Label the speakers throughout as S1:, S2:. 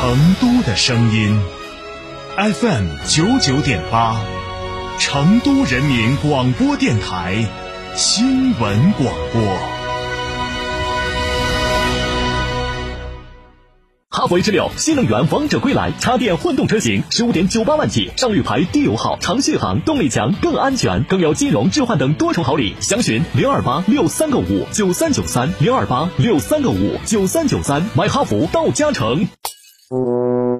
S1: 成都的声音，FM 九九点八，成都人民广播电台新闻广播。
S2: 哈弗 H 六新能源王者归来，插电混动车型十五点九八万起，上绿牌，低油耗，长续航，动力强，更安全，更有金融置换等多重好礼。详询零二八六三个五九三九三零二八六三个五九三九三，买哈弗到嘉诚。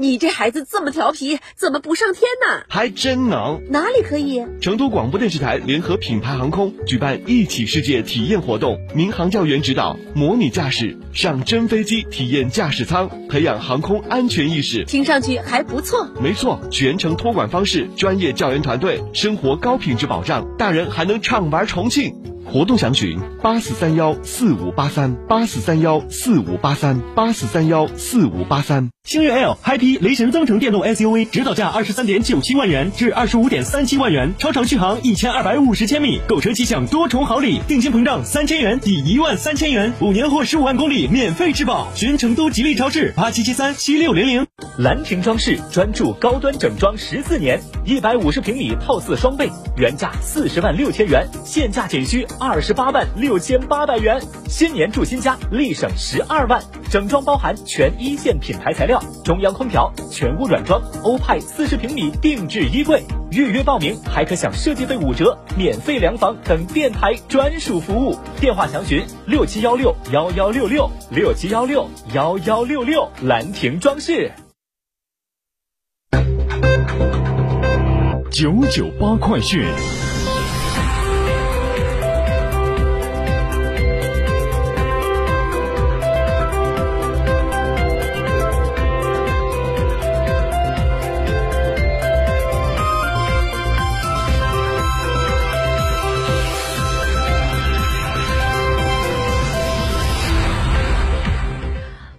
S3: 你这孩子这么调皮，怎么不上天呢？
S4: 还真能。
S3: 哪里可以？
S4: 成都广播电视台联合品牌航空举办一起世界体验活动，民航教员指导，模拟驾驶，上真飞机体验驾驶舱，培养航空安全意识。
S3: 听上去还不错。
S4: 没错，全程托管方式，专业教员团队，生活高品质保障，大人还能畅玩重庆。活动详询八四三幺四五八三八四三幺四五八三八四三幺四五八三。
S5: 星越 L Hi-P 雷神增程电动 SUV 指导价二十三点九七万元至二十五点三七万元，超长续航一千二百五十千米，购车即享多重好礼，定金膨胀三千元抵一万三千元，五年或十五万公里免费质保。寻成都吉利超市八七七三七六零零。
S2: 兰亭装饰专注高端整装十四年，一百五十平米套四双倍，原价四十万六千元，现价仅需。二十八万六千八百元，新年住新家，立省十二万。整装包含全一线品牌材料，中央空调，全屋软装，欧派四十平米定制衣柜。预约报名还可享设计费五折、免费量房等电台专属服务。电话详询六七幺六幺幺六六六七幺六幺幺六六。兰亭装饰。
S1: 九九八快讯。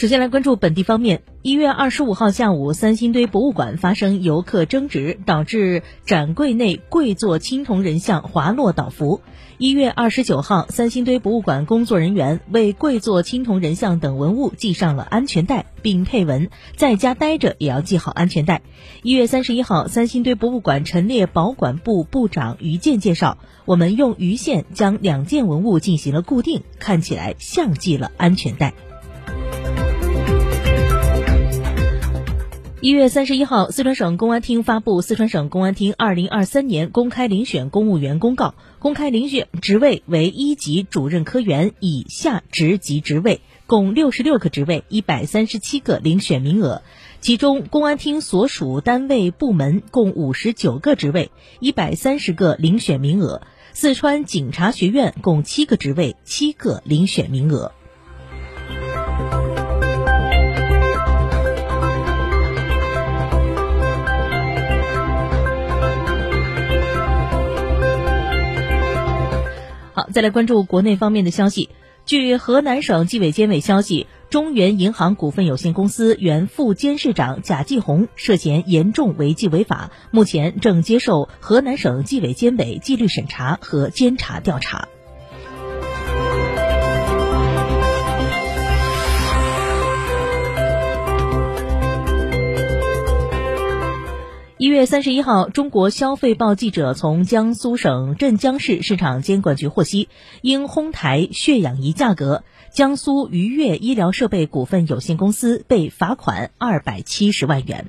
S6: 首先来关注本地方面，一月二十五号下午，三星堆博物馆发生游客争执，导致展柜内跪坐青铜人像滑落倒伏。一月二十九号，三星堆博物馆工作人员为跪坐青铜人像等文物系上了安全带，并配文“在家待着也要系好安全带”。一月三十一号，三星堆博物馆陈列保管部部长于健介绍，我们用鱼线将两件文物进行了固定，看起来像系了安全带。一月三十一号，四川省公安厅发布《四川省公安厅二零二三年公开遴选公务员公告》，公开遴选职位为一级主任科员以下职级职位，共六十六个职位，一百三十七个遴选名额。其中，公安厅所属单位部门共五十九个职位，一百三十个遴选名额。四川警察学院共七个职位，七个遴选名额。再来关注国内方面的消息。据河南省纪委监委消息，中原银行股份有限公司原副监事长贾继红涉嫌严重违纪违法，目前正接受河南省纪委监委纪律审查和监察调查。一月三十一号，中国消费报记者从江苏省镇江市市场监管局获悉，因哄抬血氧仪价格，江苏鱼跃医疗设备股份有限公司被罚款二百七十万元。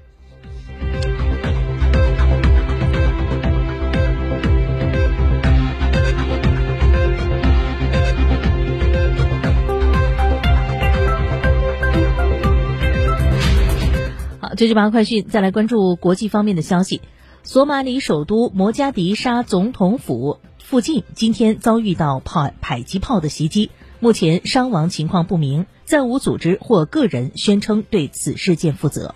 S6: 九九八快讯，再来关注国际方面的消息。索马里首都摩加迪沙总统府附近今天遭遇到炮迫击炮的袭击，目前伤亡情况不明，暂无组织或个人宣称对此事件负责。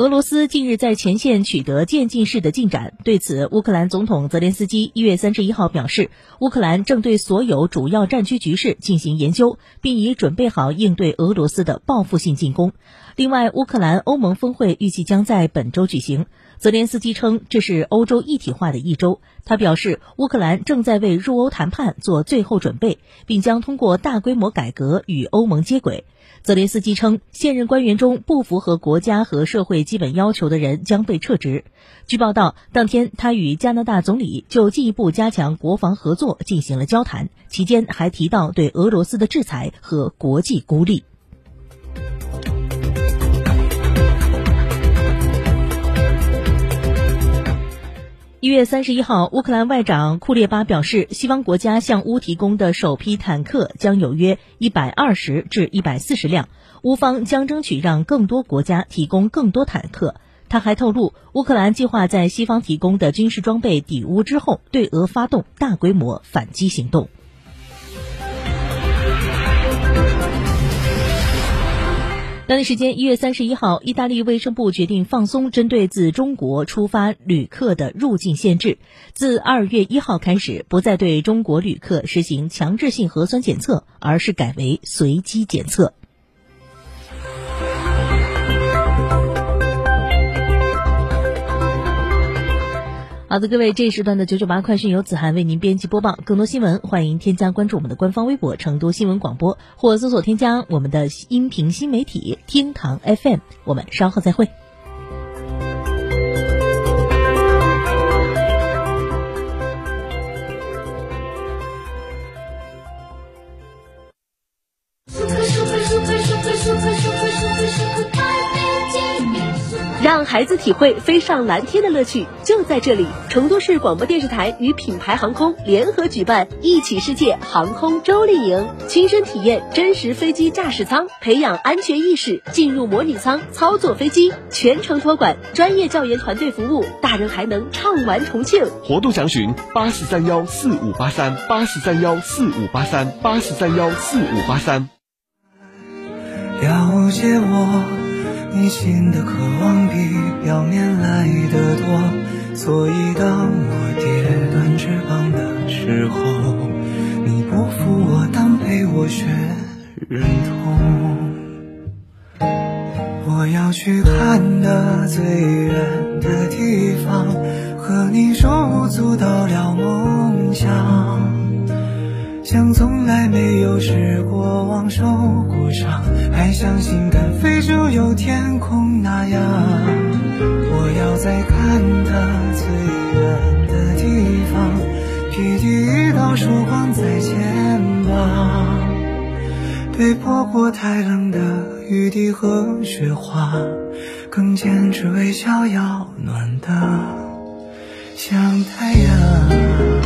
S6: 俄罗斯近日在前线取得渐进式的进展，对此，乌克兰总统泽连斯基一月三十一号表示，乌克兰正对所有主要战区局势进行研究，并已准备好应对俄罗斯的报复性进攻。另外，乌克兰欧盟峰会预计将在本周举行。泽连斯基称，这是欧洲一体化的一周。他表示，乌克兰正在为入欧谈判做最后准备，并将通过大规模改革与欧盟接轨。泽连斯基称，现任官员中不符合国家和社会基本要求的人将被撤职。据报道，当天他与加拿大总理就进一步加强国防合作进行了交谈，期间还提到对俄罗斯的制裁和国际孤立。一月三十一号，乌克兰外长库列巴表示，西方国家向乌提供的首批坦克将有约一百二十至一百四十辆，乌方将争取让更多国家提供更多坦克。他还透露，乌克兰计划在西方提供的军事装备抵乌之后，对俄发动大规模反击行动。当地时间一月三十一号，意大利卫生部决定放松针对自中国出发旅客的入境限制，自二月一号开始，不再对中国旅客实行强制性核酸检测，而是改为随机检测。好的，各位，这一时段的九九八快讯由子涵为您编辑播报。更多新闻，欢迎添加关注我们的官方微博“成都新闻广播”，或搜索添加我们的音频新媒体“天堂 FM”。我们稍后再会。
S3: 孩子体会飞上蓝天的乐趣，就在这里！成都市广播电视台与品牌航空联合举办“一起世界”航空周丽营，亲身体验真实飞机驾驶舱，培养安全意识，进入模拟舱操作飞机，全程托管，专业教研团队服务，大人还能畅玩重庆。
S4: 活动详询八四三幺四五八三八四三幺四五八三八四三幺四五八三。
S7: 了解我。内心的渴望比表面来的多，所以当我跌断翅膀的时候，你不扶我，当陪我学忍痛。我要去看的最远的地方，和你手舞足蹈聊梦想。像从来没有失过望、受过伤，还相信敢飞就有天空那样。我要在看得最远的地方，披第一道曙光在肩膀，被泼过太冷的雨滴和雪花，更坚持微笑要暖的像太阳。